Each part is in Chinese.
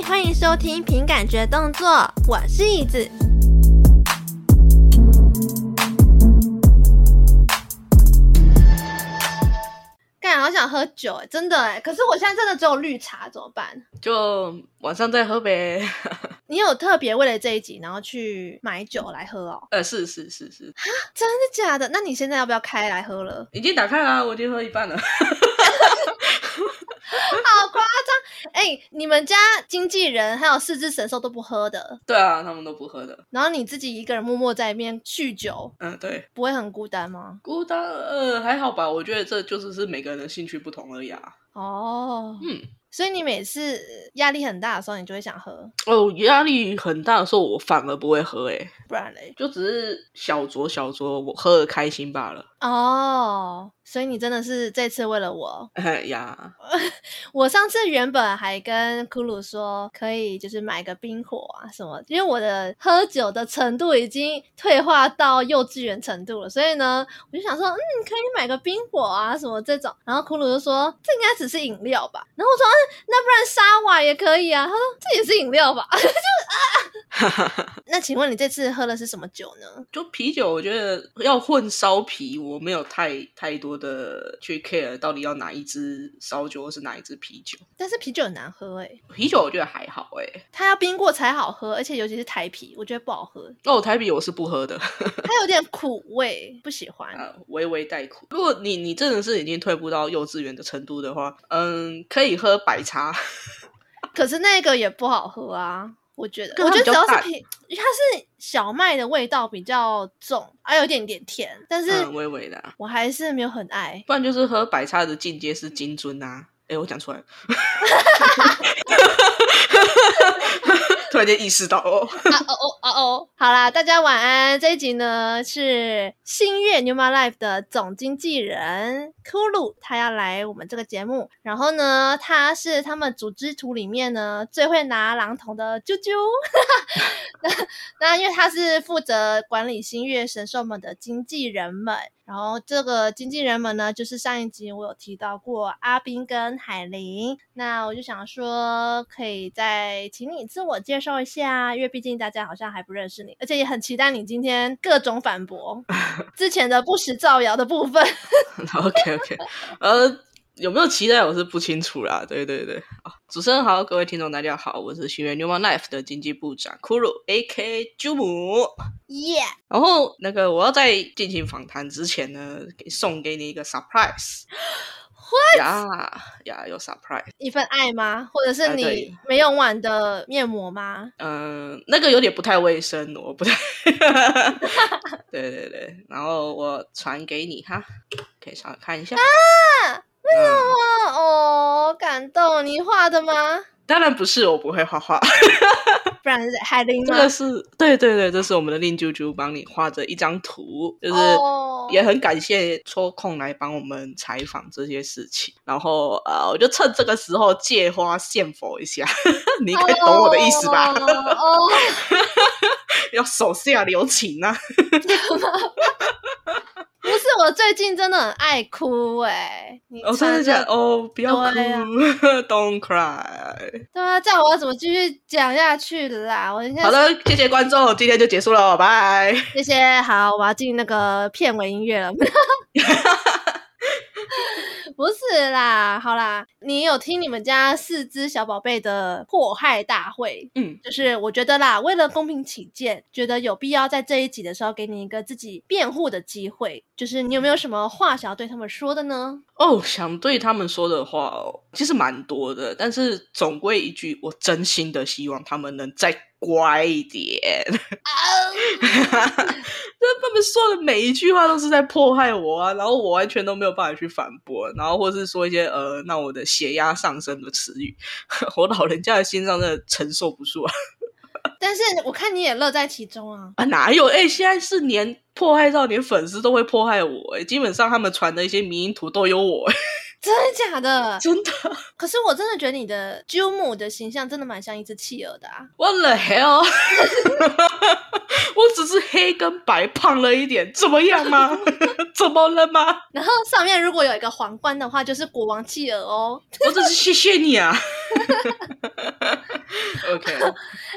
嘿，欢迎收听凭感觉动作，我是椅子。干，好想喝酒哎，真的哎，可是我现在真的只有绿茶，怎么办？就晚上再喝呗。你有特别为了这一集，然后去买酒来喝哦？呃，是是是是。哈，真的假的？那你现在要不要开来喝了？已经打开了，我已经喝一半了。好夸张！哎、欸，你们家经纪人还有四只神兽都不喝的？对啊，他们都不喝的。然后你自己一个人默默在里面酗酒，嗯，对，不会很孤单吗？孤单，呃，还好吧。我觉得这就是是每个人的兴趣不同而已啊。哦，嗯。所以你每次压力很大的时候，你就会想喝哦。压力很大的时候，我反而不会喝，哎，不然嘞，就只是小酌小酌，我喝的开心罢了。哦，所以你真的是这次为了我 哎呀！我上次原本还跟库鲁说可以，就是买个冰火啊什么，因为我的喝酒的程度已经退化到幼稚园程度了，所以呢，我就想说，嗯，可以买个冰火啊什么这种。然后库鲁就说，这应该只是饮料吧。然后我说，嗯，那不然沙瓦也可以啊。他说，这也是饮料吧？就啊。那请问你这次喝的是什么酒呢？就啤酒，我觉得要混烧啤。我没有太太多的去 care 到底要哪一支烧酒或是哪一支啤酒，但是啤酒很难喝哎、欸，啤酒我觉得还好哎、欸，它要冰过才好喝，而且尤其是台啤，我觉得不好喝哦。台啤我是不喝的，它有点苦味，不喜欢，啊、微微带苦。如果你你真的是已经退步到幼稚园的程度的话，嗯，可以喝白茶，可是那个也不好喝啊。我觉得，我觉得主要是啤，它是小麦的味道比较重，还、啊、有一点点甜，但是微微的，我还是没有很爱。不然就是喝白茶的境界是金樽啊！哎，我讲出来了。突然间意识到哦，啊哦哦哦哦，好啦，大家晚安。这一集呢是星月 New My Life 的总经纪人库鲁，他要来我们这个节目。然后呢，他是他们组织图里面呢最会拿榔头的啾啾。那那因为他是负责管理星月神兽们的经纪人们。然后这个经纪人们呢，就是上一集我有提到过阿斌跟海玲。那我就想说，可以再请你自我介绍一下，因为毕竟大家好像还不认识你，而且也很期待你今天各种反驳 之前的不实造谣的部分。OK OK，呃。有没有期待？我是不清楚啦。对对对，啊，主持人好，各位听众大家好，我是新月 Numa Life 的经济部长库鲁，A.K.A. 啾姆，耶。然后那个我要在进行访谈之前呢，给送给你一个 surprise。呀呀，有 surprise，一份爱吗？或者是你没用完的面膜吗？嗯、呃，那个有点不太卫生，我不太。对对对，然后我传给你哈，可以稍微看一下啊。为什么？哦，感动！你画的吗？当然不是，我不会画画。不然是海玲吗？这个是对对对，这是我们的令啾啾帮你画的一张图，就是也很感谢抽空来帮我们采访这些事情。然后呃，我就趁这个时候借花献佛一下，你可以懂我的意思吧？哦，哦 要手下留情啊！不是，我最近真的很爱哭哎！你哦，真的讲？哦，不要哭，啊，Don't cry。对啊，这样我要怎么继续讲下去的啦？我现在好的，谢谢观众，今天就结束了，拜。谢谢，好，我要进那个片尾音乐了。不是啦，好啦，你有听你们家四只小宝贝的迫害大会？嗯，就是我觉得啦，为了公平起见，觉得有必要在这一集的时候给你一个自己辩护的机会。就是你有没有什么话想要对他们说的呢？哦，想对他们说的话哦，其实蛮多的，但是总归一句，我真心的希望他们能再乖一点。那 他们说的每一句话都是在迫害我啊，然后我完全都没有办法去反驳，然后或是说一些呃，让我的血压上升的词语，我老人家的心脏真的承受不住啊。但是我看你也乐在其中啊！啊，哪有？哎、欸，现在是连迫害到连粉丝都会迫害我，哎，基本上他们传的一些迷因图都有我，真的假的？真的。可是我真的觉得你的舅母的形象真的蛮像一只企鹅的啊！What the hell？我只是黑跟白胖了一点，怎么样吗？怎么了吗？然后上面如果有一个皇冠的话，就是国王企鹅哦。我只是谢谢你啊。OK，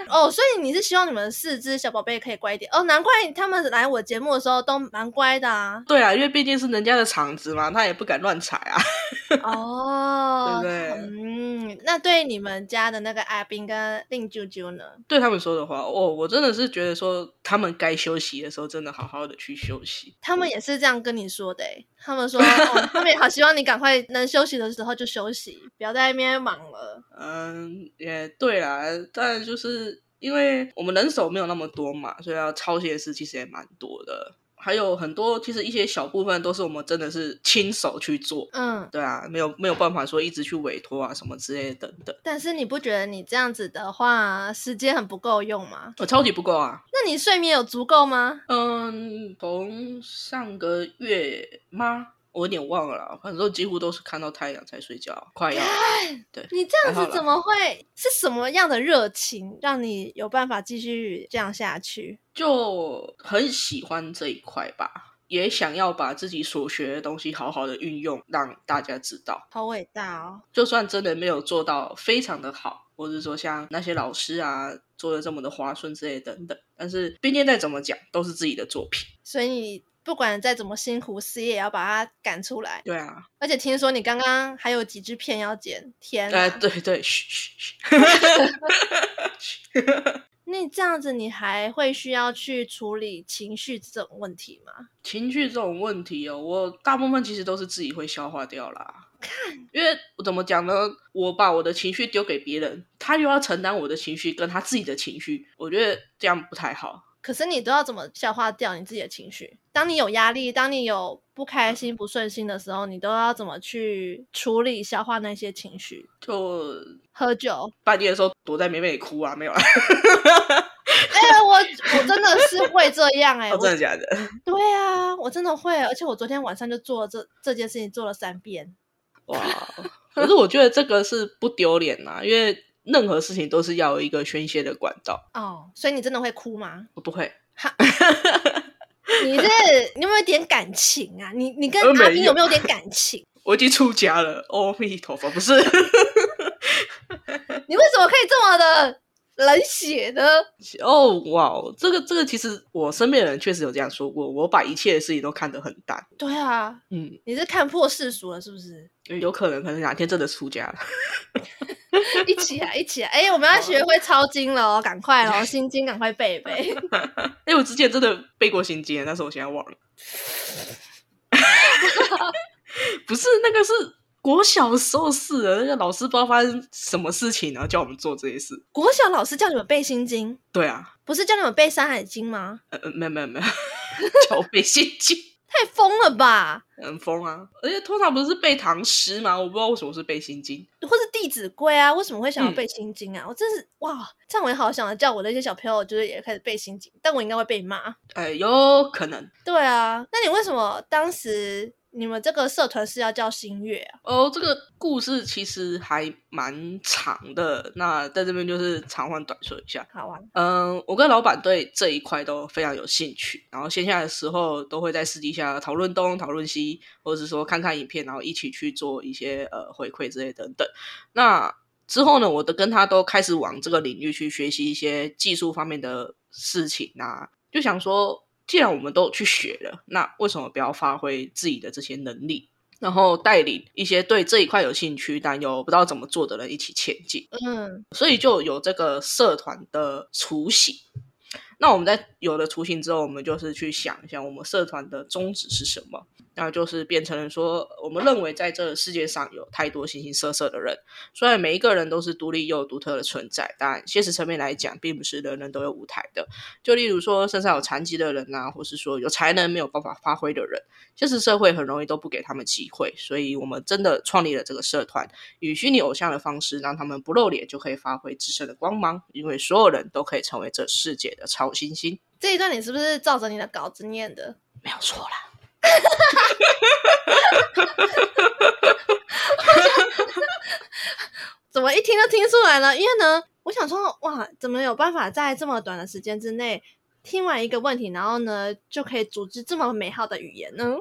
哦，所以你是希望你们四只小宝贝可以乖一点哦？难怪他们来我节目的时候都蛮乖的啊。对啊，因为毕竟是人家的场子嘛，他也不敢乱踩啊。哦，对不对？嗯，那对你们家的那个阿斌跟令啾啾呢？对他们说的话，哦，我真的是觉得说，他们该休息的时候，真的好好的去休息。他们也是这样跟你说的，他们说，哦，他们也好希望你赶快能休息的时候就休息，不要在那边忙了。嗯，也对啦，但就是因为我们人手没有那么多嘛，所以要操心的事其实也蛮多的。还有很多，其实一些小部分都是我们真的是亲手去做，嗯，对啊，没有没有办法说一直去委托啊什么之类的等等。但是你不觉得你这样子的话，时间很不够用吗？我超级不够啊！那你睡眠有足够吗？嗯，从上个月吗？我有点忘了啦，反正几乎都是看到太阳才睡觉，快要。对，你这样子怎么会？是什么样的热情让你有办法继续这样下去？就很喜欢这一块吧，也想要把自己所学的东西好好的运用，让大家知道。好伟大哦！就算真的没有做到非常的好，或者说像那些老师啊做的这么的滑顺之类等等，但是毕竟再怎么讲都是自己的作品，所以你。不管再怎么辛苦，事业也要把它赶出来。对啊，而且听说你刚刚还有几支片要剪，天啊！哎，对对，嘘嘘嘘。那这样子，你还会需要去处理情绪这种问题吗？情绪这种问题哦，我大部分其实都是自己会消化掉啦。看，因为我怎么讲呢？我把我的情绪丢给别人，他又要承担我的情绪跟他自己的情绪，我觉得这样不太好。可是你都要怎么消化掉你自己的情绪？当你有压力，当你有不开心、不顺心的时候，你都要怎么去处理、消化那些情绪？就喝酒，半夜的时候躲在棉被里哭啊，没有啊？哎、欸，我我真的是会这样哎、欸，哦，真的假的？对啊，我真的会，而且我昨天晚上就做了这这件事情，做了三遍。哇！可是我觉得这个是不丢脸呐，因为。任何事情都是要有一个宣泄的管道哦，所以你真的会哭吗？我不会。哈，你是你有没有点感情啊？你你跟阿斌有没有点感情？我已经出家了，阿弥陀佛，不是。你为什么可以这么的冷血的？哦，哇，这个这个其实我身边的人确实有这样说过，我把一切的事情都看得很淡。对啊，嗯，你是看破世俗了是不是？有可能，可能哪天真的出家了。一起啊，一起啊！哎、欸，我们要学会抄经了哦，赶快哦，心经赶快背背。哎、欸，我之前真的背过心经，但是我现在忘了。不是那个是国小时候是的，那个老师不知道发生什么事情，然后叫我们做这些事。国小老师叫你们背心经？对啊，不是叫你们背山海经吗？呃呃，没有没有没有，叫我背心经。太疯了吧！很疯啊！而且通常不是背唐诗吗？我不知道为什么是背心经，或是弟子规啊？为什么会想要背心经啊？嗯、我真是哇！这样我也好想要叫我的一些小朋友，就是也开始背心经，但我应该会被骂。哎，有可能。对啊，那你为什么当时？你们这个社团是要叫新月啊？哦，这个故事其实还蛮长的。那在这边就是长话短说一下。好啊。嗯，我跟老板对这一块都非常有兴趣，然后线下的时候都会在私底下讨论东讨论西，或者是说看看影片，然后一起去做一些呃回馈之类等等。那之后呢，我都跟他都开始往这个领域去学习一些技术方面的事情啊，就想说。既然我们都去学了，那为什么不要发挥自己的这些能力，然后带领一些对这一块有兴趣但又不知道怎么做的人一起前进？嗯，所以就有这个社团的雏形。那我们在有了雏形之后，我们就是去想一下，我们社团的宗旨是什么？那就是变成了说，我们认为在这个世界上有太多形形色色的人，虽然每一个人都是独立又独特的存在，但现实层面来讲，并不是人人都有舞台的。就例如说，身上有残疾的人啊，或是说有才能没有办法发挥的人，现实社会很容易都不给他们机会。所以，我们真的创立了这个社团，以虚拟偶像的方式，让他们不露脸就可以发挥自身的光芒，因为所有人都可以成为这世界的超新星。这一段你是不是照着你的稿子念的？没有错啦。怎么一听就听出来了？因为呢，我想说，哇，怎么有办法在这么短的时间之内听完一个问题，然后呢，就可以组织这么美好的语言呢？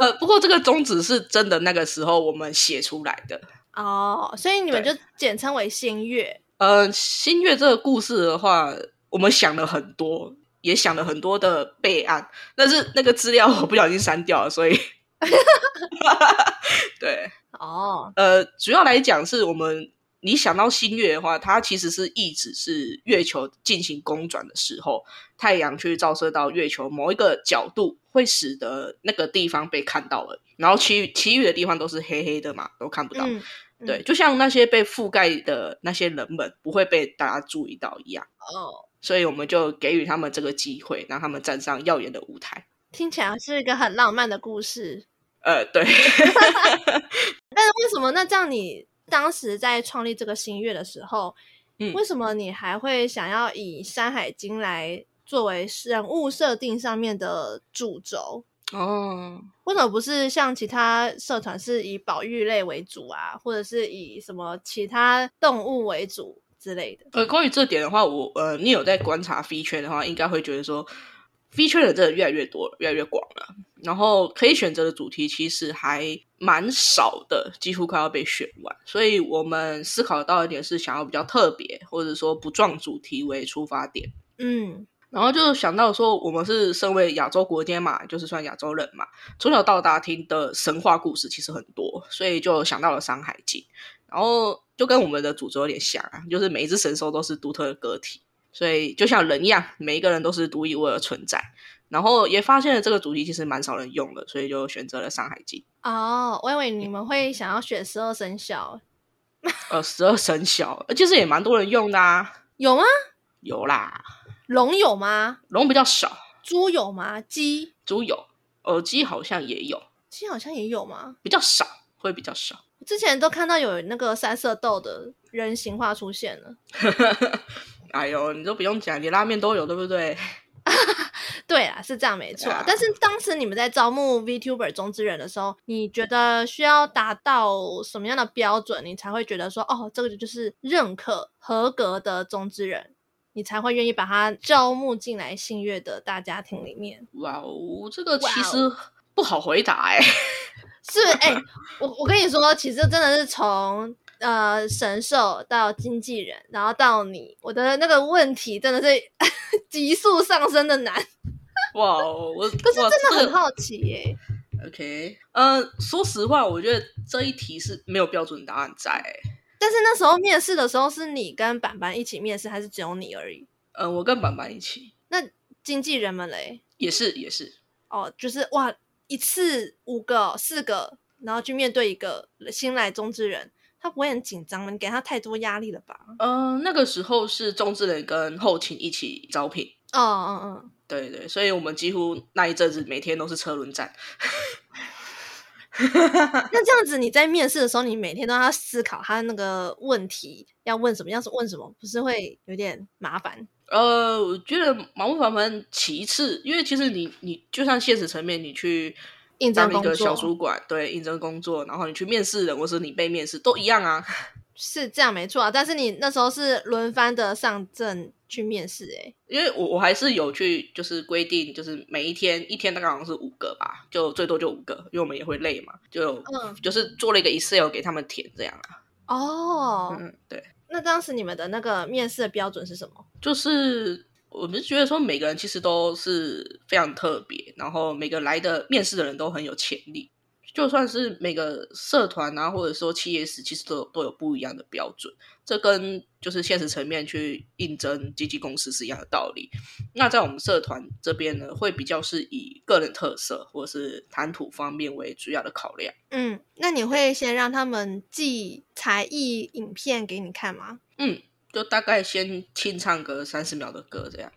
呃，不过这个宗旨是真的，那个时候我们写出来的。哦，所以你们就简称为新月。呃，新月这个故事的话，我们想了很多，也想了很多的备案，但是那个资料我不小心删掉了，所以 对，哦，呃，主要来讲是我们。你想到新月的话，它其实是一直是月球进行公转的时候，太阳去照射到月球某一个角度，会使得那个地方被看到了，然后其余其余的地方都是黑黑的嘛，都看不到。对，就像那些被覆盖的那些人们不会被大家注意到一样。哦，所以我们就给予他们这个机会，让他们站上耀眼的舞台。听起来是一个很浪漫的故事。呃，对。但是为什么？那这样你？当时在创立这个新月的时候，嗯，为什么你还会想要以《山海经》来作为人物设定上面的主轴？哦，为什么不是像其他社团是以保育类为主啊，或者是以什么其他动物为主之类的？呃，关于这点的话，我呃，你有在观察 V 圈的话，应该会觉得说。V 圈的真的越来越多，越来越广了。然后可以选择的主题其实还蛮少的，几乎快要被选完。所以我们思考到一点是想要比较特别，或者说不撞主题为出发点。嗯，然后就想到说，我们是身为亚洲国家嘛，就是算亚洲人嘛，从小到大听的神话故事其实很多，所以就想到了《山海经》。然后就跟我们的主轴有点像啊，就是每一只神兽都是独特的个体。所以就像人一样，每一个人都是独一无二的存在。然后也发现了这个主题其实蛮少人用的，所以就选择了《山海经》。哦，我以为你们会想要选十二生肖。呃，十二生肖，其实也蛮多人用的啊。有吗？有啦。龙有吗？龙比较少。猪有吗？鸡？猪有。呃，鸡好像也有。鸡好像也有吗？比较少，会比较少。之前都看到有那个三色豆的人形化出现了。哎呦，你都不用讲，你拉面都有，对不对？对啊，是这样没错。啊、但是当时你们在招募 VTuber 中之人的时候，你觉得需要达到什么样的标准，你才会觉得说，哦，这个就是认可合格的中之人，你才会愿意把他招募进来新月的大家庭里面？哇哦，这个其实不好回答哎、欸。是哎、欸，我我跟你说，其实真的是从。呃，神兽到经纪人，然后到你，我的那个问题真的是 急速上升的难。哇，我可是真的很好奇耶。OK，呃，说实话，我觉得这一题是没有标准答案在。但是那时候面试的时候，是你跟板板一起面试，还是只有你而已？呃，我跟板板一起。那经纪人们嘞？也是，也是。哦，就是哇，一次五个、四个，然后去面对一个新来中之人。他不会很紧张吗？你给他太多压力了吧？嗯、呃，那个时候是中之人跟后勤一起招聘。哦哦哦，对对，所以我们几乎那一阵子每天都是车轮战。那这样子你在面试的时候，你每天都要思考他那个问题要问什么，要是问什么，不是会有点麻烦？呃，我觉得麻不麻烦其次，因为其实你你就像现实层面，你去。当一个小主管，对，应征工作，然后你去面试人，或是你被面试，都一样啊。是这样没错啊，但是你那时候是轮番的上阵去面试，欸，哎，因为我我还是有去，就是规定，就是每一天一天大概好像是五个吧，就最多就五个，因为我们也会累嘛，就嗯，就是做了一个 Excel 给他们填这样啊。哦，嗯，对。那当时你们的那个面试的标准是什么？就是。我们觉得说每个人其实都是非常特别，然后每个来的面试的人都很有潜力。就算是每个社团啊，或者说企业时，其实都有都有不一样的标准。这跟就是现实层面去应征经纪公司是一样的道理。那在我们社团这边呢，会比较是以个人特色或者是谈吐方面为主要的考量。嗯，那你会先让他们寄才艺影片给你看吗？嗯。就大概先清唱个三十秒的歌这样，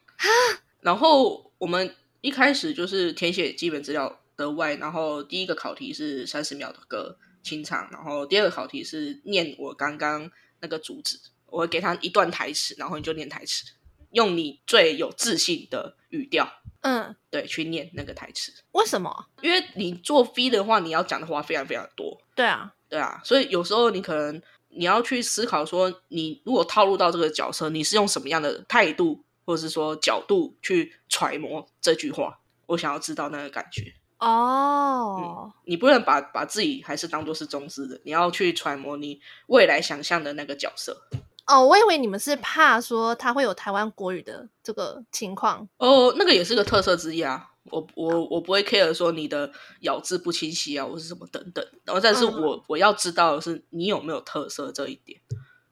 然后我们一开始就是填写基本资料的外，然后第一个考题是三十秒的歌清唱，然后第二个考题是念我刚刚那个主旨，我会给他一段台词，然后你就念台词，用你最有自信的语调，嗯，对，去念那个台词。为什么？因为你做 V 的话，你要讲的话非常非常多。对啊，对啊，所以有时候你可能。你要去思考说，你如果套入到这个角色，你是用什么样的态度，或者是说角度去揣摩这句话？我想要知道那个感觉哦、oh. 嗯。你不能把把自己还是当做是中之人，你要去揣摩你未来想象的那个角色。哦，我以为你们是怕说他会有台湾国语的这个情况。哦，那个也是个特色之一啊。我我我不会 care 说你的咬字不清晰啊，或是什么等等。然后，但是我、嗯、我要知道的是你有没有特色这一点。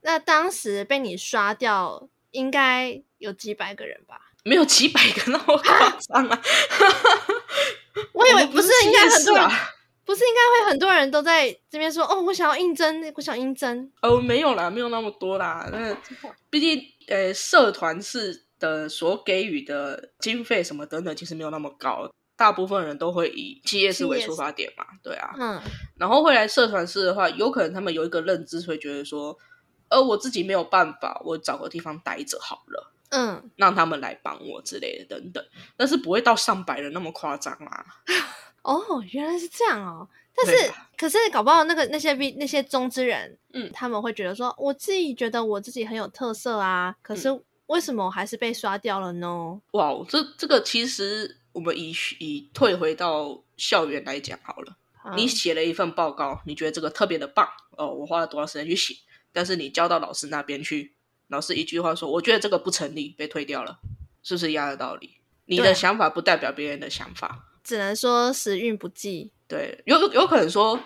那当时被你刷掉，应该有几百个人吧？没有几百个那么夸张啊！我以为不是应该很多人，不是应该会很多人都在这边说哦，我想要应征，我想应征。哦，没有啦，没有那么多啦。那毕竟呃，社团是。的所给予的经费什么等等，其实没有那么高。大部分人都会以企业式为出发点嘛，对啊。嗯。然后会来社团式的话，有可能他们有一个认知，会觉得说，呃，我自己没有办法，我找个地方待着好了。嗯。让他们来帮我之类的等等，但是不会到上百人那么夸张啦。哦，原来是这样哦。但是，可是搞不好那个那些那些中之人，嗯，他们会觉得说，我自己觉得我自己很有特色啊，可是。嗯为什么我还是被刷掉了呢？哇，这这个其实我们以以退回到校园来讲好了。嗯、你写了一份报告，你觉得这个特别的棒哦，我花了多少时间去写？但是你交到老师那边去，老师一句话说，我觉得这个不成立，被推掉了，是不是一样的道理？你的想法不代表别人的想法，只能说时运不济。对，有有可能说，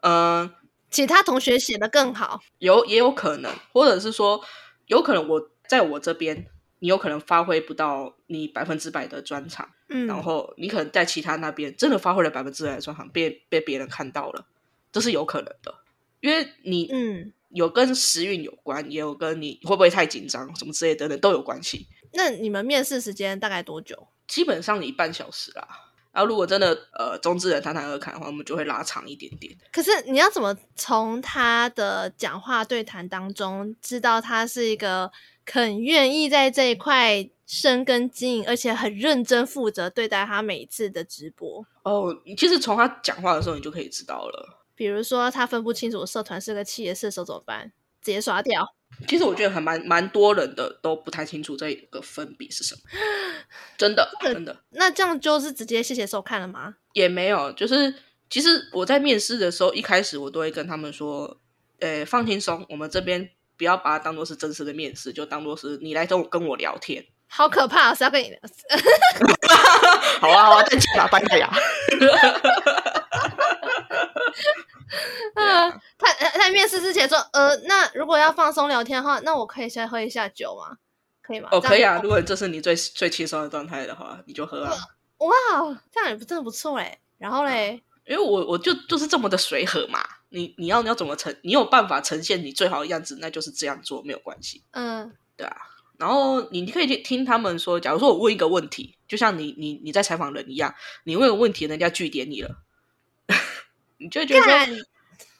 嗯、呃，其他同学写的更好，有也有可能，或者是说，有可能我。在我这边，你有可能发挥不到你百分之百的专长，嗯，然后你可能在其他那边真的发挥了百分之百的专长，被被别人看到了，这是有可能的，因为你嗯有跟时运有关，也有跟你会不会太紧张什么之类的等等都有关系。那你们面试时间大概多久？基本上一半小时啦。然后如果真的呃中之人谈谈而谈的话，我们就会拉长一点点。可是你要怎么从他的讲话对谈当中知道他是一个？很愿意在这一块深耕经营，而且很认真负责对待他每一次的直播。哦，其实从他讲话的时候，你就可以知道了。比如说，他分不清楚社团是个企业社手怎么办？直接刷掉。其实我觉得还蛮蛮多人的都不太清楚这个分别是什么。真的，真的。那这样就是直接谢谢收看了吗？也没有，就是其实我在面试的时候，一开始我都会跟他们说：“呃，放轻松，我们这边。”不要把它当做是真实的面试，就当做是你来跟我跟我聊天。好可怕，是要跟你聊。好啊，好啊，再见吧，拜拜呀。嗯，他他面试之前说，呃，那如果要放松聊天的话，那我可以先喝一下酒吗？可以吗？哦，可以啊。如果这是你最最轻松的状态的话，你就喝啊。哇，这样也不真的不错哎。然后嘞，因为我我就就是这么的随和嘛。你你要你要怎么呈？你有办法呈现你最好的样子，那就是这样做没有关系。嗯，对啊。然后你可以去听他们说，假如说我问一个问题，就像你你你在采访人一样，你问个问题，人家拒点你了，你就会觉得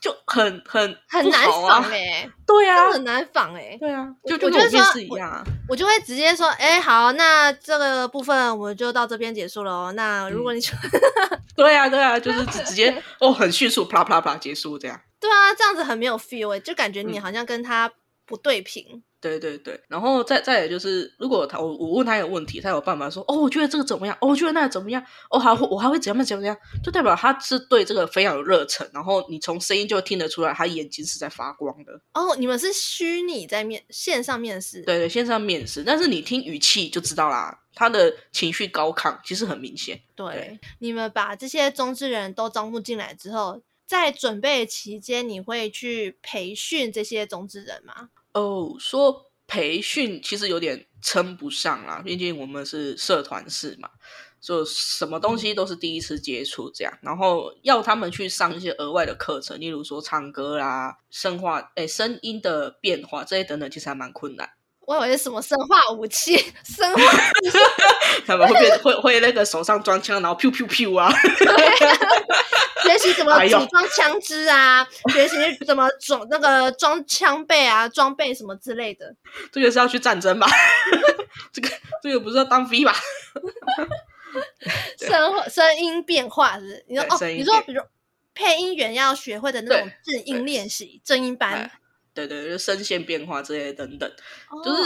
就很很、啊、很难仿哎、欸，对啊，很难仿哎、欸，对啊，就就跟我面试一样啊我。我就会直接说，哎、欸，好，那这个部分我们就到这边结束了哦。那如果你说、嗯，对啊，对啊，就是直直接 哦，很迅速，啪啦啪啦啪啦结束这样。对啊，这样子很没有 feel 哎，就感觉你好像跟他不对平。嗯对对对，然后再再也就是，如果他我我问他有问题，他有办法说哦，我觉得这个怎么样？哦，我觉得那个怎么样？哦，还我还会怎样怎样怎么样？就代表他是对这个非常有热忱，然后你从声音就听得出来，他眼睛是在发光的。哦，你们是虚拟在面线上面试？对对，线上面试，但是你听语气就知道啦，他的情绪高亢，其实很明显。对，对你们把这些中之人都招募进来之后，在准备期间，你会去培训这些中之人吗？哦，说培训其实有点称不上啦，毕竟我们是社团式嘛，就什么东西都是第一次接触这样，然后要他们去上一些额外的课程，例如说唱歌啦、声化、诶声音的变化这些等等，其实还蛮困难。我以为是什么生化武器，生化武器，他们会变会会那个手上装枪，然后噗噗噗啊。学习怎么组装枪支啊，哎、学习怎么装那个装枪备啊，装备什么之类的。这个是要去战争吧？这个这个不是要当飞吧？声声音变化是，是？你说哦，你说比如配音员要学会的那种正音练习，正音班。对对就，声线变化这些等等，就是。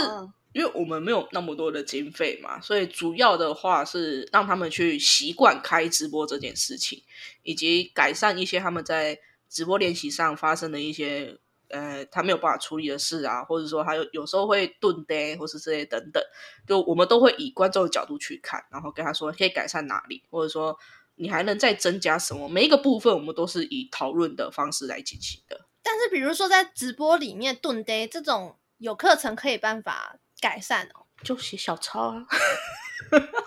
因为我们没有那么多的经费嘛，所以主要的话是让他们去习惯开直播这件事情，以及改善一些他们在直播练习上发生的一些呃他没有办法处理的事啊，或者说他有有时候会顿呆，或是这些等等，就我们都会以观众的角度去看，然后跟他说可以改善哪里，或者说你还能再增加什么，每一个部分我们都是以讨论的方式来进行的。但是比如说在直播里面顿呆这种，有课程可以办法改善哦，就写小抄啊。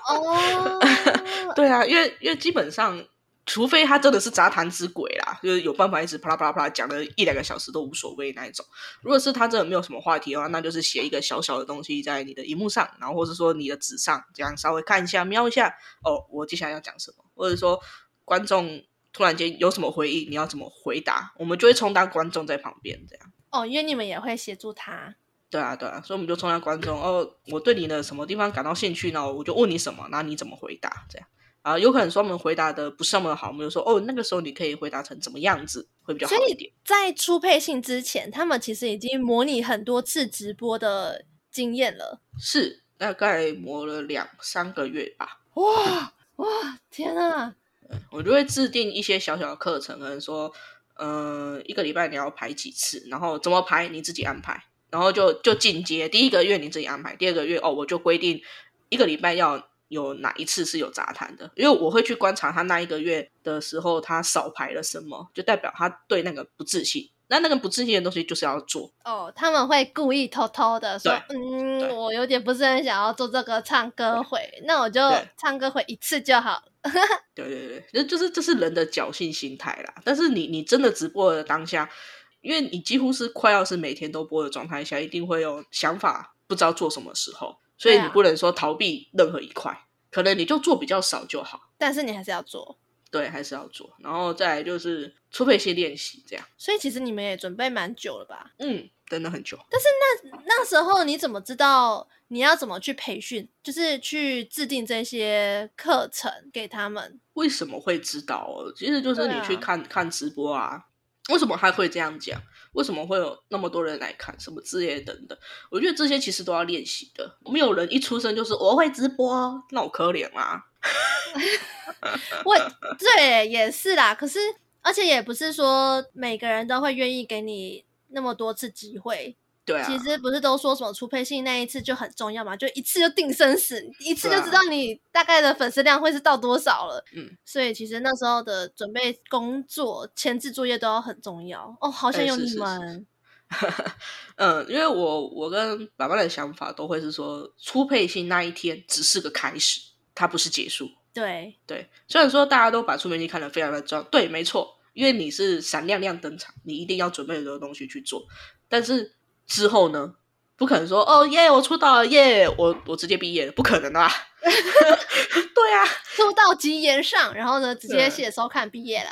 哦，对啊，因为因为基本上。除非他真的是杂谈之鬼啦，就是有办法一直啪啦啪啦啪啦讲了一两个小时都无所谓那一种。如果是他真的没有什么话题的话，那就是写一个小小的东西在你的荧幕上，然后或者说你的纸上，这样稍微看一下、瞄一下。哦，我接下来要讲什么？或者说观众突然间有什么回应，你要怎么回答？我们就会充当观众在旁边这样。哦，因为你们也会协助他。对啊，对啊，所以我们就充当观众。哦，我对你的什么地方感到兴趣呢？我就问你什么，然后你怎么回答？这样。啊，有可能说我们回答的不是那么好，我们就说哦，那个时候你可以回答成怎么样子会比较好一点。在初配信之前，他们其实已经模拟很多次直播的经验了，是大概磨了两三个月吧。哇哇，天啊！我就会制定一些小小的课程，可能说，嗯、呃，一个礼拜你要排几次，然后怎么排你自己安排，然后就就进阶。第一个月你自己安排，第二个月哦，我就规定一个礼拜要。有哪一次是有杂谈的？因为我会去观察他那一个月的时候，他少排了什么，就代表他对那个不自信。那那个不自信的东西就是要做哦。他们会故意偷偷的说：“嗯，我有点不是很想要做这个唱歌会，那我就唱歌会一次就好。”对对对，就就是这是人的侥幸心态啦。但是你你真的直播的当下，因为你几乎是快要是每天都播的状态下，一定会有想法，不知道做什么时候。所以你不能说逃避任何一块，啊、可能你就做比较少就好。但是你还是要做，对，还是要做。然后再来就是初配些练习这样。所以其实你们也准备蛮久了吧？嗯，等了很久。但是那那时候你怎么知道你要怎么去培训，就是去制定这些课程给他们？为什么会知道？其实就是你去看、啊、看直播啊。为什么他会这样讲？为什么会有那么多人来看？什么之类等等？我觉得这些其实都要练习的。没有人一出生就是我会直播，那我可怜啊！我对也是啦，可是而且也不是说每个人都会愿意给你那么多次机会。对啊，其实不是都说什么初配信那一次就很重要嘛？就一次就定生死，一次就知道你大概的粉丝量会是到多少了。嗯，所以其实那时候的准备工作、前置作业都要很重要。哦，好想有你们。嗯，因为我我跟爸爸的想法都会是说，初配信那一天只是个开始，它不是结束。对对，虽然说大家都把初配信看得非常的重要，对，没错，因为你是闪亮亮登场，你一定要准备很多东西去做，但是。之后呢？不可能说哦耶，我出道了耶，我我直接毕业，不可能啊！对啊，出道即言上，然后呢，直接写收看毕业了。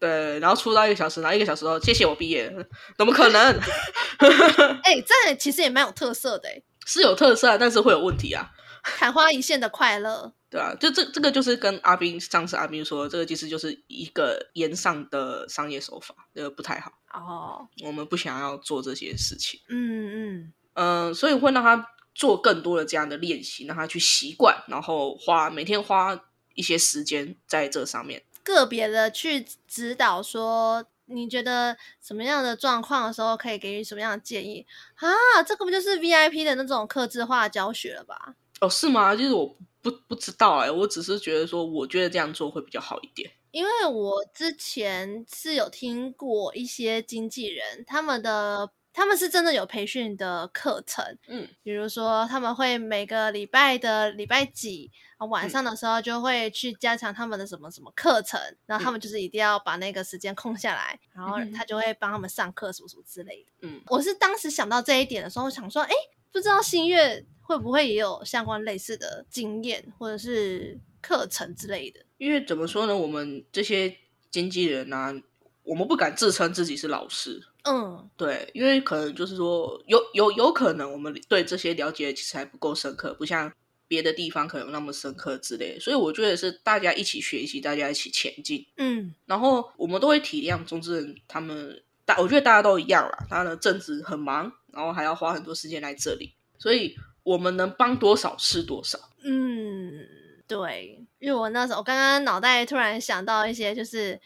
对，然后出道一个小时，然后一个小时后，谢谢我毕业，怎么可能？哎、欸，这其实也蛮有特色的，是有特色，但是会有问题啊！昙花一现的快乐，对啊，就这这个就是跟阿斌上次阿斌说，这个其实就是一个延上的商业手法，这个不太好。哦，oh. 我们不想要做这些事情。嗯嗯嗯，所以会让他做更多的这样的练习，让他去习惯，然后花每天花一些时间在这上面，个别的去指导说，你觉得什么样的状况的时候可以给予什么样的建议啊？这个不就是 VIP 的那种客制化教学了吧？哦，是吗？就是我不不知道哎，我只是觉得说，我觉得这样做会比较好一点。因为我之前是有听过一些经纪人，他们的他们是真的有培训的课程，嗯，比如说他们会每个礼拜的礼拜几晚上的时候就会去加强他们的什么什么课程，嗯、然后他们就是一定要把那个时间空下来，嗯、然后他就会帮他们上课什么什么之类的。嗯，我是当时想到这一点的时候，想说，哎，不知道新月会不会也有相关类似的经验或者是课程之类的。因为怎么说呢，我们这些经纪人呢、啊，我们不敢自称自己是老师。嗯，对，因为可能就是说，有有有可能我们对这些了解其实还不够深刻，不像别的地方可能有那么深刻之类的。所以我觉得是大家一起学习，大家一起前进。嗯，然后我们都会体谅中之人，他们大，我觉得大家都一样啦。他的正职很忙，然后还要花很多时间来这里，所以我们能帮多少是多少。嗯。对，因为我那时候我刚刚脑袋突然想到一些，就是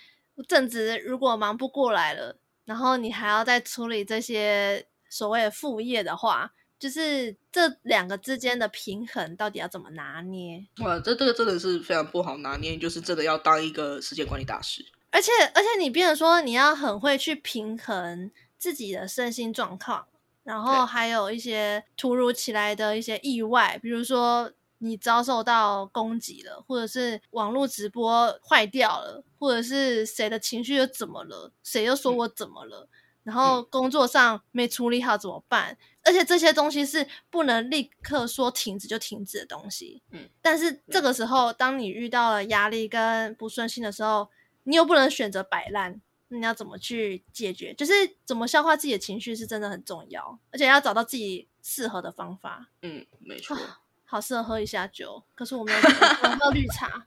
正职如果忙不过来了，然后你还要再处理这些所谓的副业的话，就是这两个之间的平衡到底要怎么拿捏？哇，这这个真的是非常不好拿捏，就是真的要当一个时间管理大师。而且而且你变成说你要很会去平衡自己的身心状况，然后还有一些突如其来的一些意外，比如说。你遭受到攻击了，或者是网络直播坏掉了，或者是谁的情绪又怎么了，谁又说我怎么了，嗯、然后工作上没处理好怎么办？而且这些东西是不能立刻说停止就停止的东西。嗯，但是这个时候，当你遇到了压力跟不顺心的时候，你又不能选择摆烂，那你要怎么去解决？就是怎么消化自己的情绪是真的很重要，而且要找到自己适合的方法。嗯，没错。好适合喝一下酒，可是我没有 我喝绿茶。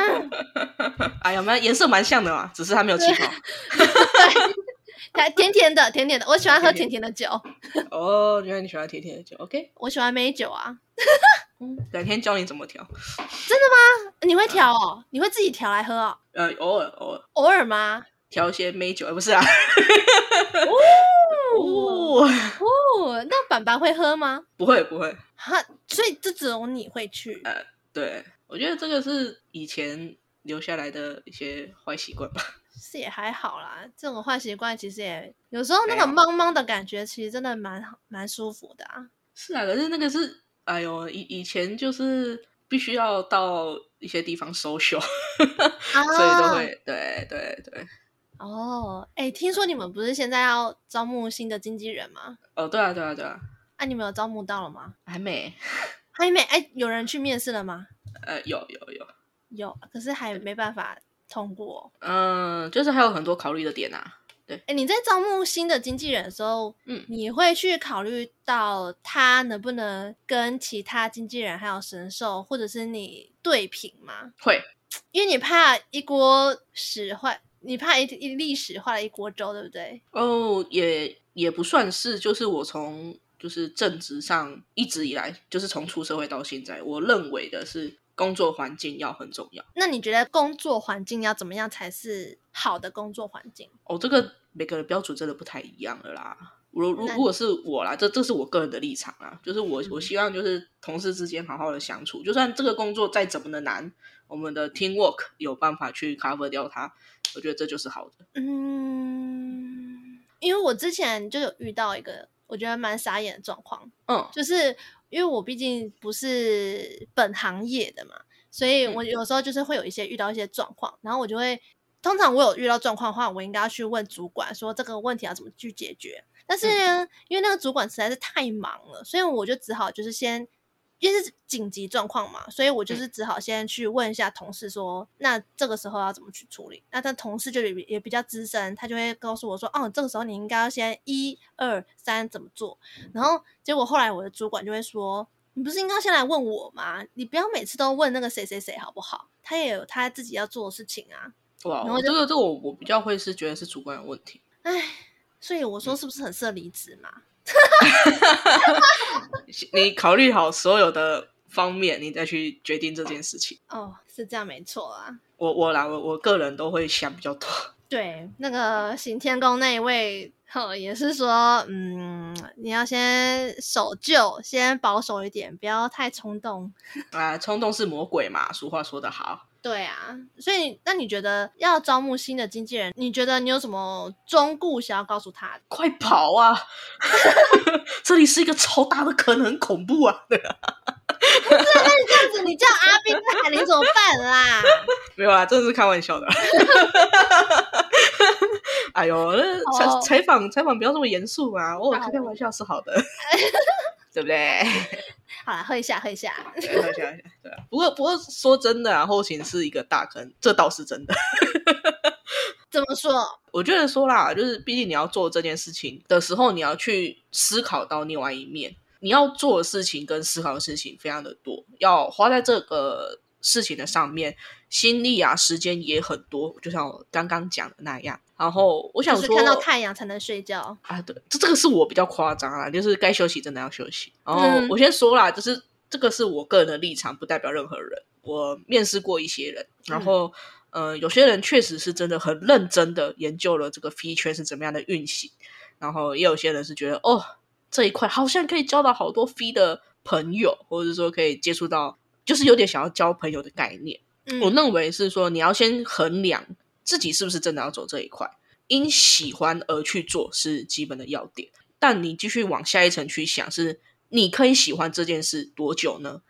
哎呀，没有颜色蛮像的嘛，只是它没有气泡。对，甜甜的，甜甜的，我喜欢喝甜甜的酒。哦，原来你喜欢甜甜的酒，OK？我喜欢美酒啊。改天教你怎么调。真的吗？你会调哦？呃、你会自己调来喝哦？呃，偶尔，偶尔，偶尔吗？调一些美酒，而不是啊。哦 哦，那板板会喝吗？不会，不会。哈，所以这只有你会去。呃，对，我觉得这个是以前留下来的一些坏习惯吧。是也还好啦，这种坏习惯其实也有时候那个懵懵的感觉，其实真的蛮蛮舒服的啊。是啊，可是那个是，哎呦，以以前就是必须要到一些地方 social，啊、所以都会，对对对。哦，哎，听说你们不是现在要招募新的经纪人吗？哦，对啊，对啊，对啊。啊，你们有招募到了吗？还没，还没。哎，有人去面试了吗？呃，有，有，有，有，可是还没办法通过。嗯，就是还有很多考虑的点啊。对，哎，你在招募新的经纪人的时候，嗯，你会去考虑到他能不能跟其他经纪人还有神兽，或者是你对平吗？会，因为你怕一锅屎坏。你怕一一历史化了一锅粥，对不对？哦，也也不算是，就是我从就是正职上一直以来，就是从出社会到现在，我认为的是工作环境要很重要。那你觉得工作环境要怎么样才是好的工作环境？哦，这个每个人标准真的不太一样了啦。如如如果是我啦，这这是我个人的立场啦，就是我我希望就是同事之间好好的相处，就算这个工作再怎么的难，我们的 teamwork 有办法去 cover 掉它。我觉得这就是好的。嗯，因为我之前就有遇到一个我觉得蛮傻眼的状况。嗯，就是因为我毕竟不是本行业的嘛，所以我有时候就是会有一些遇到一些状况，然后我就会通常我有遇到状况的话，我应该要去问主管说这个问题要怎么去解决。但是呢，因为那个主管实在是太忙了，所以我就只好就是先。因为是紧急状况嘛，所以我就是只好先去问一下同事说，嗯、那这个时候要怎么去处理？那他同事就也也比较资深，他就会告诉我说，哦，这个时候你应该要先一二三怎么做。然后结果后来我的主管就会说，你不是应该先来问我吗？你不要每次都问那个谁谁谁好不好？他也有他自己要做的事情啊。哇，然后这个这个我我比较会是觉得是主观有问题。哎，所以我说是不是很适合离职嘛？嗯你考虑好所有的方面，你再去决定这件事情。哦，是这样没错啊。我我啦，我我个人都会想比较多。对，那个行天宫那一位，呵，也是说，嗯，你要先守旧，先保守一点，不要太冲动。啊，冲动是魔鬼嘛，俗话说得好。对啊，所以那你觉得要招募新的经纪人，你觉得你有什么忠告想要告诉他？快跑啊！这里是一个超大的可能，很恐怖啊！不是，那你这样子，你叫阿斌跟海林怎么办 啦？没有啊，这是开玩笑的。哎呦，那采采访采访不要这么严肃嘛，我开开玩笑是好的。对不对？好了，喝一下，喝一下，喝一下，喝一下。对啊，不过不过说真的啊，后勤是一个大坑，这倒是真的。怎么说？我觉得说啦，就是毕竟你要做这件事情的时候，你要去思考到另外一面，你要做的事情跟思考的事情非常的多，要花在这个事情的上面，心力啊，时间也很多。就像我刚刚讲的那样。然后我想说，就是看到太阳才能睡觉啊。对，这这个是我比较夸张啊，就是该休息真的要休息。然后我先说啦，就是这个是我个人的立场，不代表任何人。我面试过一些人，然后呃，有些人确实是真的很认真的研究了这个 V 圈是怎么样的运行，然后也有些人是觉得哦，这一块好像可以交到好多 V 的朋友，或者说可以接触到，就是有点想要交朋友的概念。嗯，我认为是说你要先衡量自己是不是真的要走这一块，因喜欢而去做是基本的要点。但你继续往下一层去想，是你可以喜欢这件事多久呢？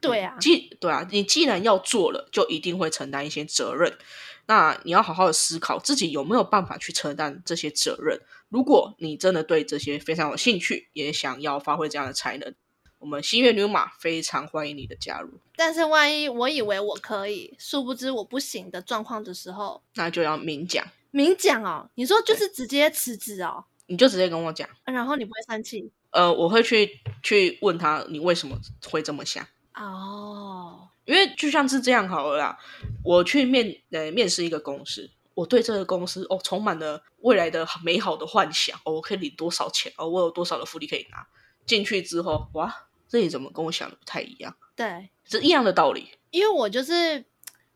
对啊，既对啊，你既然要做了，就一定会承担一些责任。那你要好好的思考自己有没有办法去承担这些责任。如果你真的对这些非常有兴趣，也想要发挥这样的才能，我们新月女马非常欢迎你的加入。但是万一我以为我可以，殊不知我不行的状况的时候，那就要明讲。明讲哦，你说就是直接辞职哦。你就直接跟我讲，然后你不会生气？呃，我会去去问他，你为什么会这么想？哦，因为就像是这样好了啦。我去面呃面试一个公司，我对这个公司哦充满了未来的美好的幻想哦，我可以领多少钱哦，我有多少的福利可以拿。进去之后，哇，这里怎么跟我想的不太一样？对，是一样的道理。因为我就是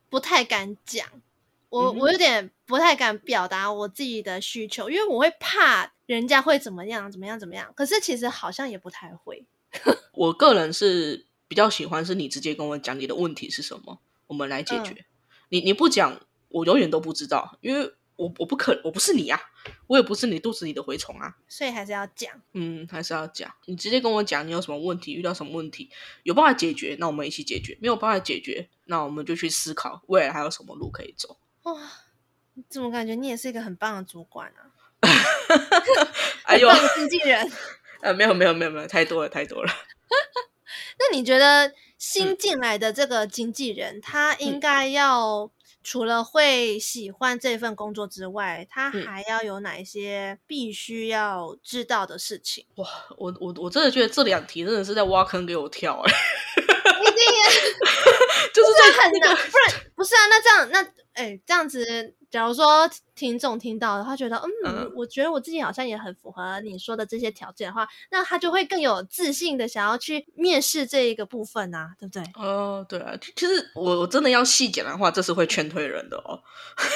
不太敢讲。我我有点不太敢表达我自己的需求，因为我会怕人家会怎么样怎么样怎么样。可是其实好像也不太会。我个人是比较喜欢是你直接跟我讲你的问题是什么，我们来解决。嗯、你你不讲，我永远都不知道，因为我我不可我不是你啊，我也不是你肚子里的蛔虫啊，所以还是要讲。嗯，还是要讲。你直接跟我讲你有什么问题，遇到什么问题，有办法解决，那我们一起解决；没有办法解决，那我们就去思考未来还有什么路可以走。哇，怎么感觉你也是一个很棒的主管啊？哎呦，经纪人？呃，没有没有没有没有，太多了太多了。那你觉得新进来的这个经纪人，嗯、他应该要除了会喜欢这份工作之外，他还要有哪一些必须要知道的事情？哇，我我我真的觉得这两题真的是在挖坑给我跳哎、欸！一定要，就是在很难，不然不是啊？那这样那。哎，这样子，假如说听众听到的话，觉得嗯，嗯，我觉得我自己好像也很符合你说的这些条件的话，那他就会更有自信的想要去面试这一个部分啊，对不对？哦，对啊，其实我我真的要细讲的话，这是会劝退人的哦。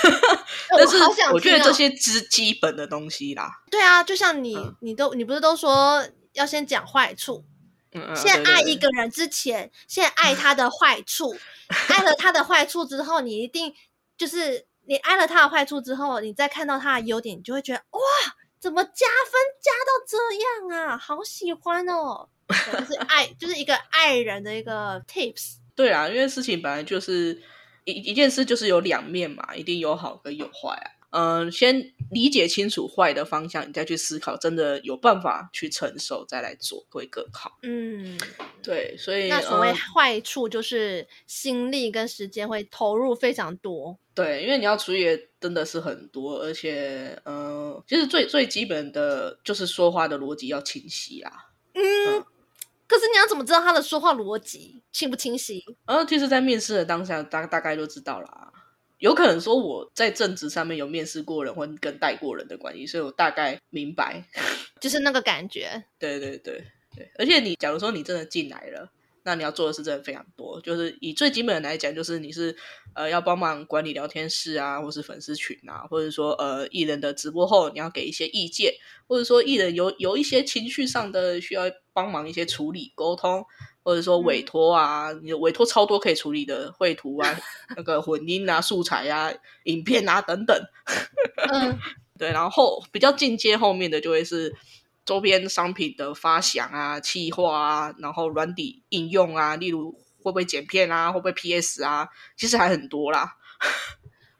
但是我觉得这些基基本的东西啦，对啊，就像你，嗯、你都你不是都说要先讲坏处？嗯，先爱一个人之前，先爱他的坏处，爱了他的坏处之后，你一定。就是你爱了他的坏处之后，你再看到他的优点，你就会觉得哇，怎么加分加到这样啊？好喜欢哦！就是爱，就是一个爱人的一个 tips。对啊，因为事情本来就是一一件事，就是有两面嘛，一定有好跟有坏啊。嗯，先理解清楚坏的方向，你再去思考，真的有办法去承受，再来做会更好。嗯，对，所以那所谓坏处就是心力跟时间会投入非常多。对，因为你要处理的真的是很多，而且，嗯，其实最最基本的就是说话的逻辑要清晰啦。嗯，嗯，可是你要怎么知道他的说话逻辑清不清晰？嗯，其实，在面试的当下，大大概就知道啦。有可能说我在正职上面有面试过人，或跟带过人的关系，所以我大概明白，就是那个感觉。对对对对，而且你假如说你真的进来了，那你要做的事真的非常多。就是以最基本的来讲，就是你是呃要帮忙管理聊天室啊，或是粉丝群啊，或者说呃艺人的直播后你要给一些意见，或者说艺人有有一些情绪上的需要帮忙一些处理沟通。或者说委托啊，你的委托超多可以处理的绘图啊，那个混音啊、素材啊、影片啊等等。嗯，对，然后比较进阶后面的就会是周边商品的发想啊、企划啊，然后软体应用啊，例如会不会剪片啊，会不会 PS 啊，其实还很多啦。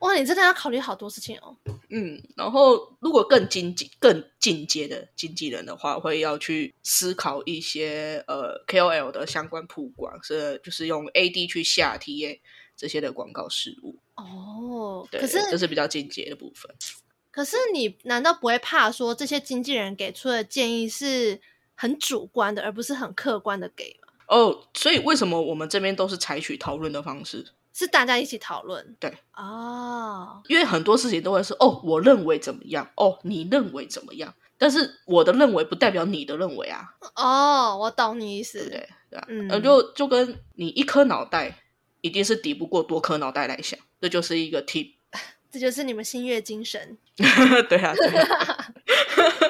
哇，你真的要考虑好多事情哦。嗯，然后如果更进阶、更进阶的经纪人的话，会要去思考一些呃 KOL 的相关曝光，是就是用 AD 去下 TA 这些的广告事务。哦，对，可是这是比较进阶的部分。可是你难道不会怕说这些经纪人给出的建议是很主观的，而不是很客观的给吗？哦，所以为什么我们这边都是采取讨论的方式？是大家一起讨论，对哦，因为很多事情都会是哦，我认为怎么样，哦，你认为怎么样，但是我的认为不代表你的认为啊。哦，我懂你意思，对对啊，嗯，就就跟你一颗脑袋一定是抵不过多颗脑袋来想，这就是一个 tip，这就是你们新月精神。对啊，对啊。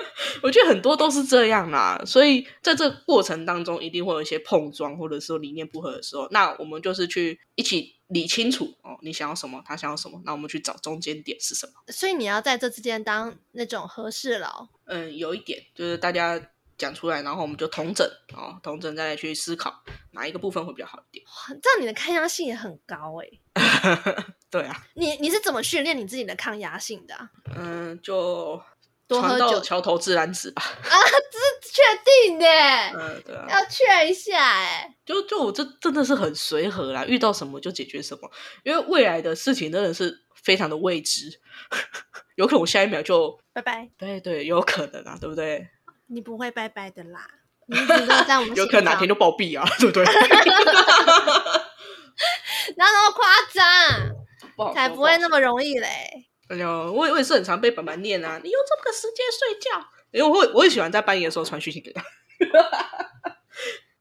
我觉得很多都是这样啦，所以在这个过程当中，一定会有一些碰撞，或者说理念不合的时候，那我们就是去一起理清楚哦，你想要什么，他想要什么，那我们去找中间点是什么。所以你要在这之间当那种和事佬。嗯，有一点就是大家讲出来，然后我们就同整哦，同整再来去思考哪一个部分会比较好一点。哇，这样你的抗压性也很高诶。对啊。你你是怎么训练你自己的抗压性的啊？嗯，就。多喝酒，桥头自然直吧。啊，这是确定的。嗯，对啊，要确一下哎。就就我这真的是很随和啦，遇到什么就解决什么，因为未来的事情真的是非常的未知，有可能我下一秒就拜拜。对对，有可能啊，对不对？你不会拜拜的啦，你一直都在我们。有可能哪天就暴毙啊，对不对？哪有那么夸张？才不会那么容易嘞。哎呦，我我也是很常被爸爸念啊！你用这么个时间睡觉，因为我会我也喜欢在半夜的时候传讯息给他。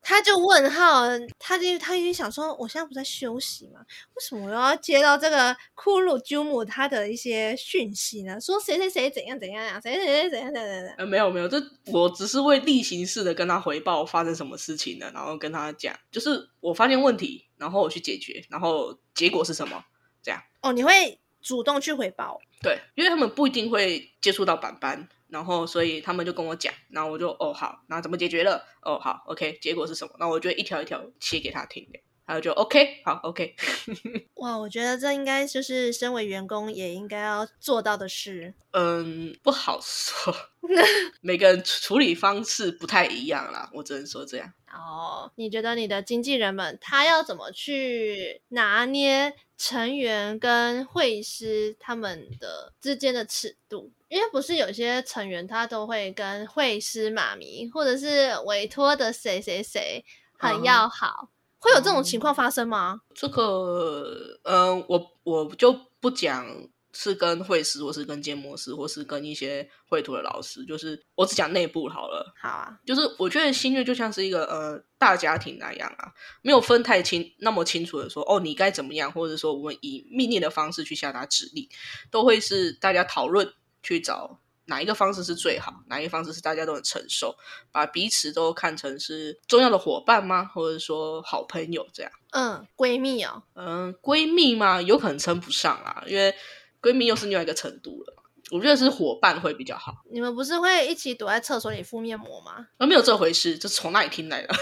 他就问号，他就他就想说，我现在不在休息吗？为什么我要接到这个库鲁啾姆他的一些讯息呢？说谁谁谁怎样怎样呀？谁谁谁怎样怎样怎样？呃，没有没有，这我只是会例行式的跟他回报发生什么事情了，然后跟他讲，就是我发现问题，然后我去解决，然后结果是什么？这样。哦，你会。主动去回报，对，因为他们不一定会接触到板板，然后所以他们就跟我讲，然后我就哦好，那怎么解决了？哦好，OK，结果是什么？那我就一条一条切给他听的，还有就 OK，好 OK。哇，我觉得这应该就是身为员工也应该要做到的事。嗯，不好说，每个人处理方式不太一样啦，我只能说这样。哦，你觉得你的经纪人们他要怎么去拿捏成员跟会师他们的之间的尺度？因为不是有些成员他都会跟会师妈咪或者是委托的谁谁谁很要好，嗯、会有这种情况发生吗？嗯、这个，嗯、呃，我我就不讲。是跟绘师，或是跟建模师，或是跟一些绘图的老师，就是我只讲内部好了。好啊，就是我觉得新月就像是一个呃大家庭那样啊，没有分太清那么清楚的说哦，你该怎么样，或者说我们以命令的方式去下达指令，都会是大家讨论去找哪一个方式是最好，哪一个方式是大家都能承受，把彼此都看成是重要的伙伴吗？或者说好朋友这样？嗯，闺蜜哦，嗯，闺蜜嘛，有可能称不上啊，因为。闺蜜又是另外一个程度了，我觉得是伙伴会比较好。你们不是会一起躲在厕所里敷面膜吗？而 没有这回事，这是从哪里听来的？或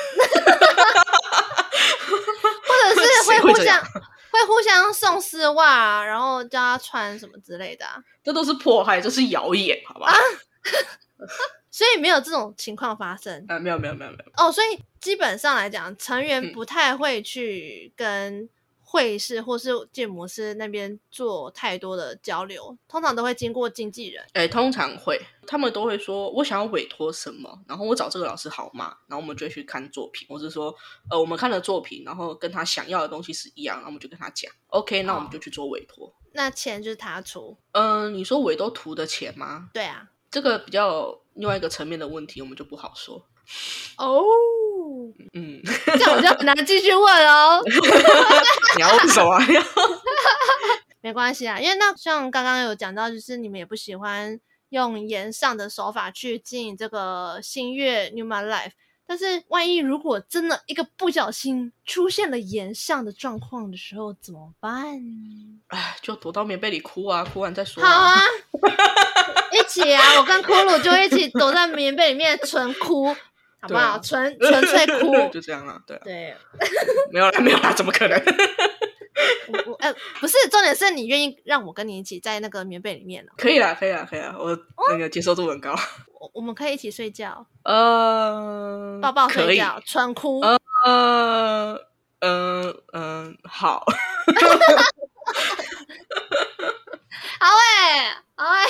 者是会互相 会，互相送丝袜，然后叫他穿什么之类的？这都是迫害，这是谣言，好吧？啊、所以没有这种情况发生。啊，没有没有没有没有。哦，所以基本上来讲，成员不太会去跟。会是或是建模师那边做太多的交流，通常都会经过经纪人。哎、欸，通常会，他们都会说，我想要委托什么，然后我找这个老师好吗？然后我们就去看作品，或是说，呃，我们看了作品，然后跟他想要的东西是一样，然后我们就跟他讲，OK，那我们就去做委托。那钱就是他出。嗯、呃，你说委托图的钱吗？对啊，这个比较另外一个层面的问题，我们就不好说。哦。嗯，这样我就很难继续问哦。你要问什么？没关系啊，因为那像刚刚有讲到，就是你们也不喜欢用言上的手法去经营这个新月 Numa Life。但是万一如果真的一个不小心出现了炎上的状况的时候，怎么办？哎，就躲到棉被里哭啊，哭完再说啊。好啊，一起啊！我跟骷髅就一起躲在棉被里面纯哭。好不好？纯纯粹哭，就这样了。对对，没有啦，没有啦，怎么可能？我我呃，不是，重点是你愿意让我跟你一起在那个棉被里面呢？可以啦，可以啦，可以啦，我那个接受度很高。我我们可以一起睡觉，呃，抱抱睡觉，纯哭，呃，嗯嗯，好，好哎，好哎，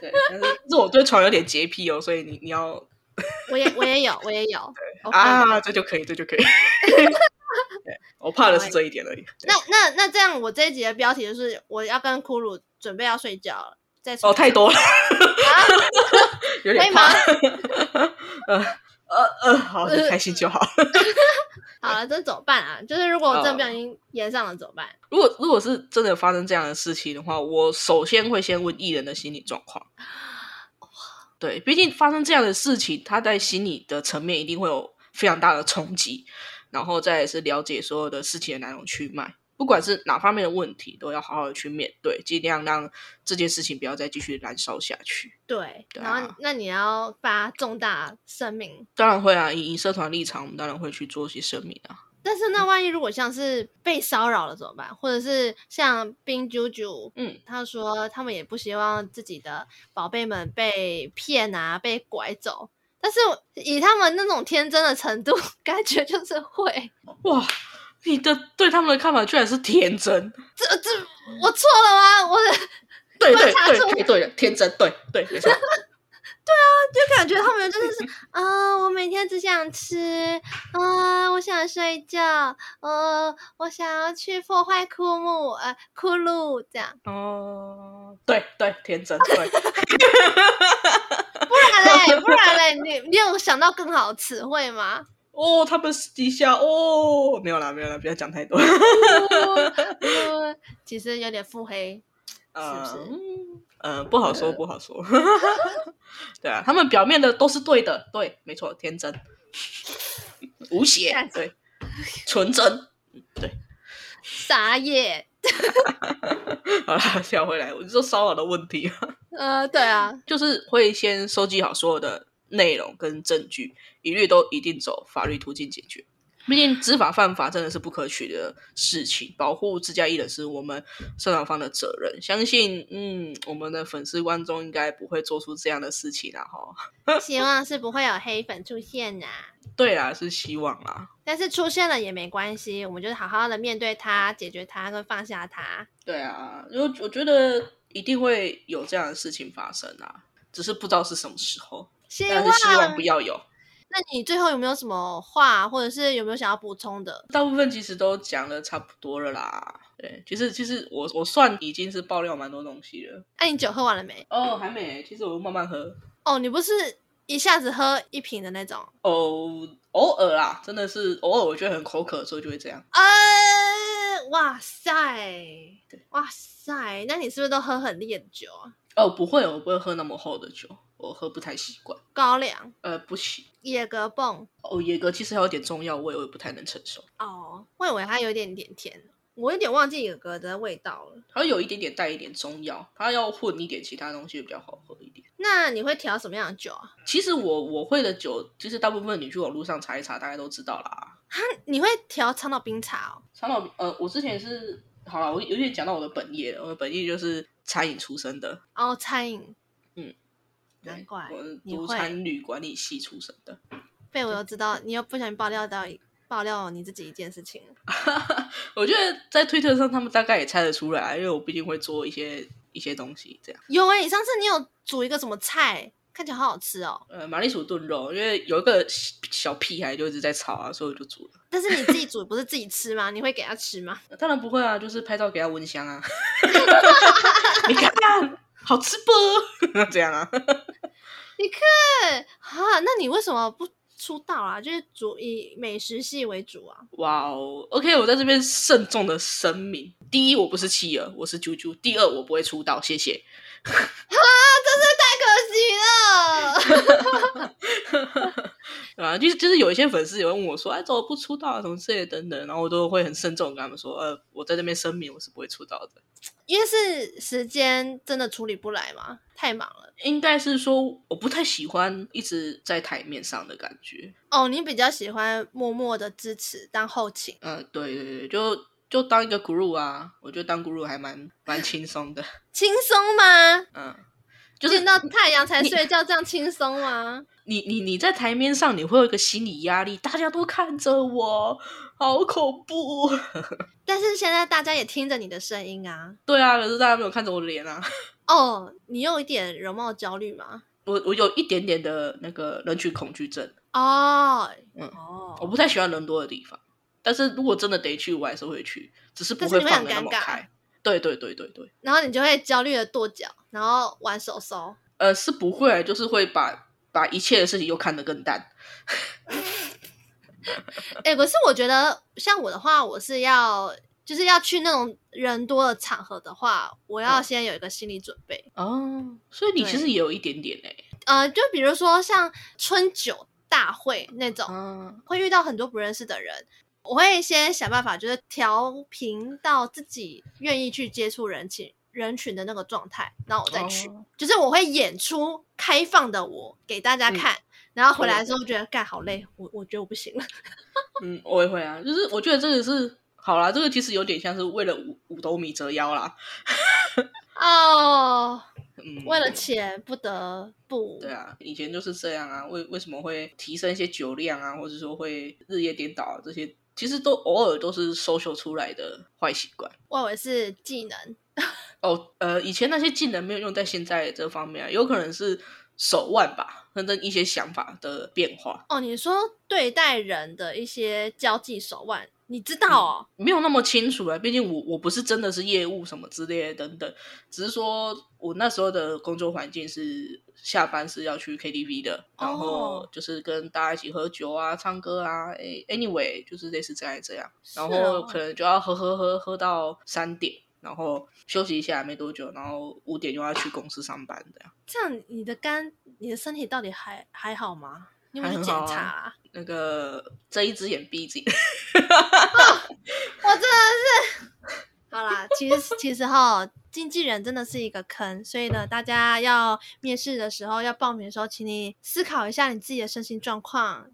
对，但是是我对床有点洁癖哦，所以你你要。我也我也有我也有啊，这就可以这就可以。我怕的是这一点而已。那那那这样，我这一集的标题就是我要跟骷髅准备要睡觉了。再哦，太多了，有点怕。呃呃呃，好，你开心就好。好了，这怎么办啊？就是如果我真的不小心延上了怎么办？如果如果是真的发生这样的事情的话，我首先会先问艺人的心理状况。对，毕竟发生这样的事情，他在心理的层面一定会有非常大的冲击，然后再是了解所有的事情的来龙去脉。不管是哪方面的问题，都要好好的去面对，尽量让这件事情不要再继续燃烧下去。对，对啊、然后那你要发重大声明？当然会啊，以以社团立场，我们当然会去做一些声明啊。但是那万一如果像是被骚扰了怎么办？或者是像冰啾啾，嗯，他说他们也不希望自己的宝贝们被骗啊，被拐走。但是以他们那种天真的程度，感觉就是会哇。你的对他们的看法居然是天真，这这我错了吗？我对对对对对，天真对对没错，就感觉他们真的是啊、呃，我每天只想吃啊、呃，我想睡觉，呃，我想要去破坏枯木呃窟窿这样哦，对对天真对，不然嘞不然嘞，你你有想到更好的词汇吗？哦，他们私底下哦，没有啦，没有啦，不要讲太多。其实有点腹黑，是不是？嗯、呃，不好说，不好说。对啊，他们表面的都是对的，对，没错，天真、无邪，对，纯真，对。傻眼。好啦，跳回来，我就说骚扰的问题。呃，对啊，就是会先收集好所有的。内容跟证据一律都一定走法律途径解决，毕竟知法犯法真的是不可取的事情。保护自家艺人是我们社长方的责任，相信嗯，我们的粉丝观众应该不会做出这样的事情啦哈。希望是不会有黑粉出现呐。对啊，是希望啦。但是出现了也没关系，我们就是好好的面对他，解决他，跟放下他。对啊，因为我觉得一定会有这样的事情发生啊，只是不知道是什么时候。但是希望不要有。那你最后有没有什么话，或者是有没有想要补充的？大部分其实都讲的差不多了啦。对，其实其实我我算已经是爆料蛮多东西了。哎、啊，你酒喝完了没？哦，还没。其实我慢慢喝。哦，你不是一下子喝一瓶的那种？哦，偶尔啦，真的是偶尔，我觉得很口渴的时候就会这样。呃，哇塞，对，哇塞，那你是不是都喝很烈的酒啊？哦，不会，我不会喝那么厚的酒。我喝不太习惯高粱，呃，不行。野格泵哦，野格其实还有点中药味，我也不太能承受。哦，我以为它有点点甜，我有点忘记野格的味道了。它有一点点带一点中药，它要混一点其他东西比较好喝一点。那你会调什么样的酒啊？其实我我会的酒，其实大部分你去网络上查一查，大家都知道啦。哈，你会调长岛冰茶哦？长岛呃，我之前是好了，我有点讲到我的本业了，我的本业就是餐饮出身的。哦，餐饮。难怪我是读餐旅管理系出身的，被我又知道，你又不小心爆料到爆料你自己一件事情。我觉得在推特上，他们大概也猜得出来，因为我毕竟会做一些一些东西，这样。有哎、欸，上次你有煮一个什么菜，看起来好好吃哦。呃，马铃薯炖肉，因为有一个小屁孩就一直在吵啊，所以我就煮了。但是你自己煮 不是自己吃吗？你会给他吃吗？当然不会啊，就是拍照给他闻香啊。你看。好吃不？这样啊？你看啊，那你为什么不出道啊？就是主以美食系为主啊？哇哦，OK，我在这边慎重的声明：第一，我不是企鹅，我是啾啾；第二，我不会出道，谢谢。哈，真是太可惜了。啊，就是就是有一些粉丝也会问我说：“哎，怎么不出道啊？什么之类等等。”然后我都会很慎重跟他们说：“呃，我在这边声明，我是不会出道的。”因为是时间真的处理不来嘛，太忙了。应该是说我不太喜欢一直在台面上的感觉。哦，你比较喜欢默默的支持当后勤。嗯、呃，对对对，就就当一个 guru 啊，我觉得当 guru 还蛮蛮轻松的。轻松吗？嗯，就是见到太阳才睡觉，这样轻松吗？你你你在台面上，你会有一个心理压力，大家都看着我，好恐怖。但是现在大家也听着你的声音啊。对啊，可是大家没有看着我的脸啊。哦，你有一点容貌焦虑吗？我我有一点点的那个人群恐惧症。哦，嗯，哦，我不太喜欢人多的地方，但是如果真的得去，我还是会去，只是不会放的那么开。对对对对对。然后你就会焦虑的跺脚，然后玩手手。呃，是不会，就是会把。把一切的事情又看得更淡，哎、欸，可是我觉得像我的话，我是要就是要去那种人多的场合的话，我要先有一个心理准备哦。所以你其实也有一点点哎、欸。呃，就比如说像春酒大会那种，嗯、会遇到很多不认识的人，我会先想办法，就是调频到自己愿意去接触人群人群的那个状态，然后我再去，哦、就是我会演出开放的我给大家看，嗯、然后回来之后觉得干好累，我我觉得我不行了。嗯，我也会啊，就是我觉得这个是好啦，这个其实有点像是为了五五斗米折腰啦。哦。嗯，为了钱不得不。对啊，以前就是这样啊。为为什么会提升一些酒量啊，或者说会日夜颠倒啊？这些其实都偶尔都是 social 出来的坏习惯。我以为是技能。哦，呃，以前那些技能没有用在现在这方面啊，有可能是手腕吧，或者一些想法的变化。哦，你说对待人的一些交际手腕。你知道哦，嗯、没有那么清楚啊。毕竟我我不是真的是业务什么之类的等等，只是说我那时候的工作环境是下班是要去 KTV 的，哦、然后就是跟大家一起喝酒啊、唱歌啊。哎，anyway，就是类似这样这样，然后可能就要喝喝喝喝到三点，然后休息一下没多久，然后五点就要去公司上班这样。这样你的肝、你的身体到底还还好吗？你有没有检查、啊？那个睁一只眼闭一只眼，哦，我真的是 好啦。其实其实哈，经纪人真的是一个坑，所以呢，大家要面试的时候，要报名的时候，请你思考一下你自己的身心状况，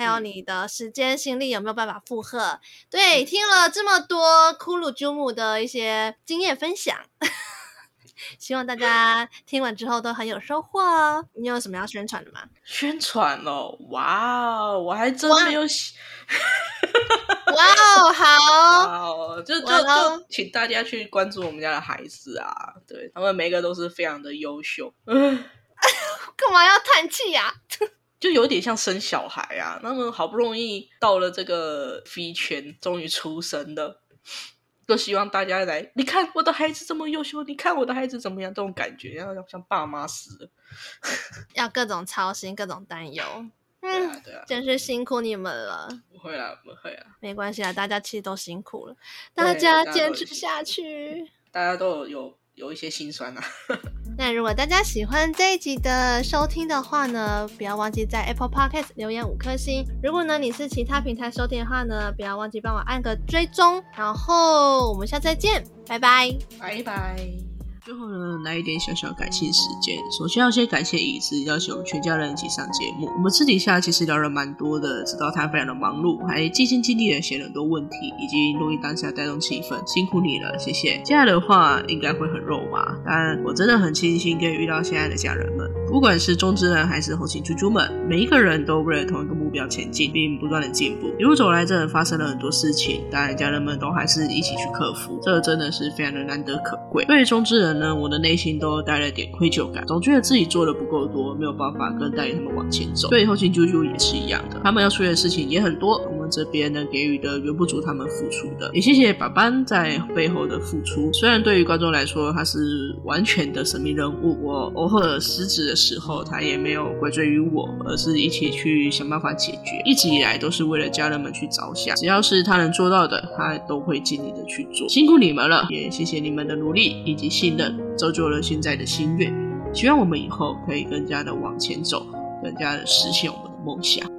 还有你的时间心力有没有办法负荷。对，听了这么多库鲁祖姆的一些经验分享。希望大家 听完之后都很有收获哦。你有什么要宣传的吗？宣传哦，哇哦，我还真没有写。哇哦，好，就就就请大家去关注我们家的孩子啊，对，他们每个都是非常的优秀。嗯，干嘛要叹气呀？就有点像生小孩啊，那么好不容易到了这个 V 圈，终于出生了。都希望大家来，你看我的孩子这么优秀，你看我的孩子怎么样？这种感觉，要像爸妈似的，要各种操心，各种担忧。嗯，对啊，对啊，真是辛苦你们了。不会啊，不会啊，没关系啊，大家其实都辛苦了，大家坚持下去。大家都有有，有一些心酸啊。那如果大家喜欢这一集的收听的话呢，不要忘记在 Apple Podcast 留言五颗星。如果呢你是其他平台收听的话呢，不要忘记帮我按个追踪。然后我们下次再见，拜拜，拜拜。最后呢，来一点小小感谢时间。首先要先感谢椅子邀请我们全家人一起上节目。我们私底下其实聊了蛮多的，知道他非常的忙碌，还尽心尽力的写了很多问题，以及录音当下带动气氛，辛苦你了，谢谢。接下来的话应该会很肉麻，但我真的很庆幸可以遇到现在的家人们，不管是中之人还是后勤猪猪们，每一个人都为了同一个目标前进，并不断的进步。一路走来，真的发生了很多事情，但家人们都还是一起去克服，这真的是非常的难得可贵。对于中之人。呢，我的内心都带了点愧疚感，总觉得自己做的不够多，没有办法跟带领他们往前走。对，后勤啾啾也是一样的，他们要处理的事情也很多，这边能给予的远不足他们付出的。也谢谢爸班在背后的付出，虽然对于观众来说他是完全的神秘人物，我偶尔失职的时候，他也没有怪罪于我，而是一起去想办法解决。一直以来都是为了家人们去着想，只要是他能做到的，他都会尽力的去做。辛苦你们了，也谢谢你们的努力以及信任。造就了现在的心愿，希望我们以后可以更加的往前走，更加的实现我们的梦想。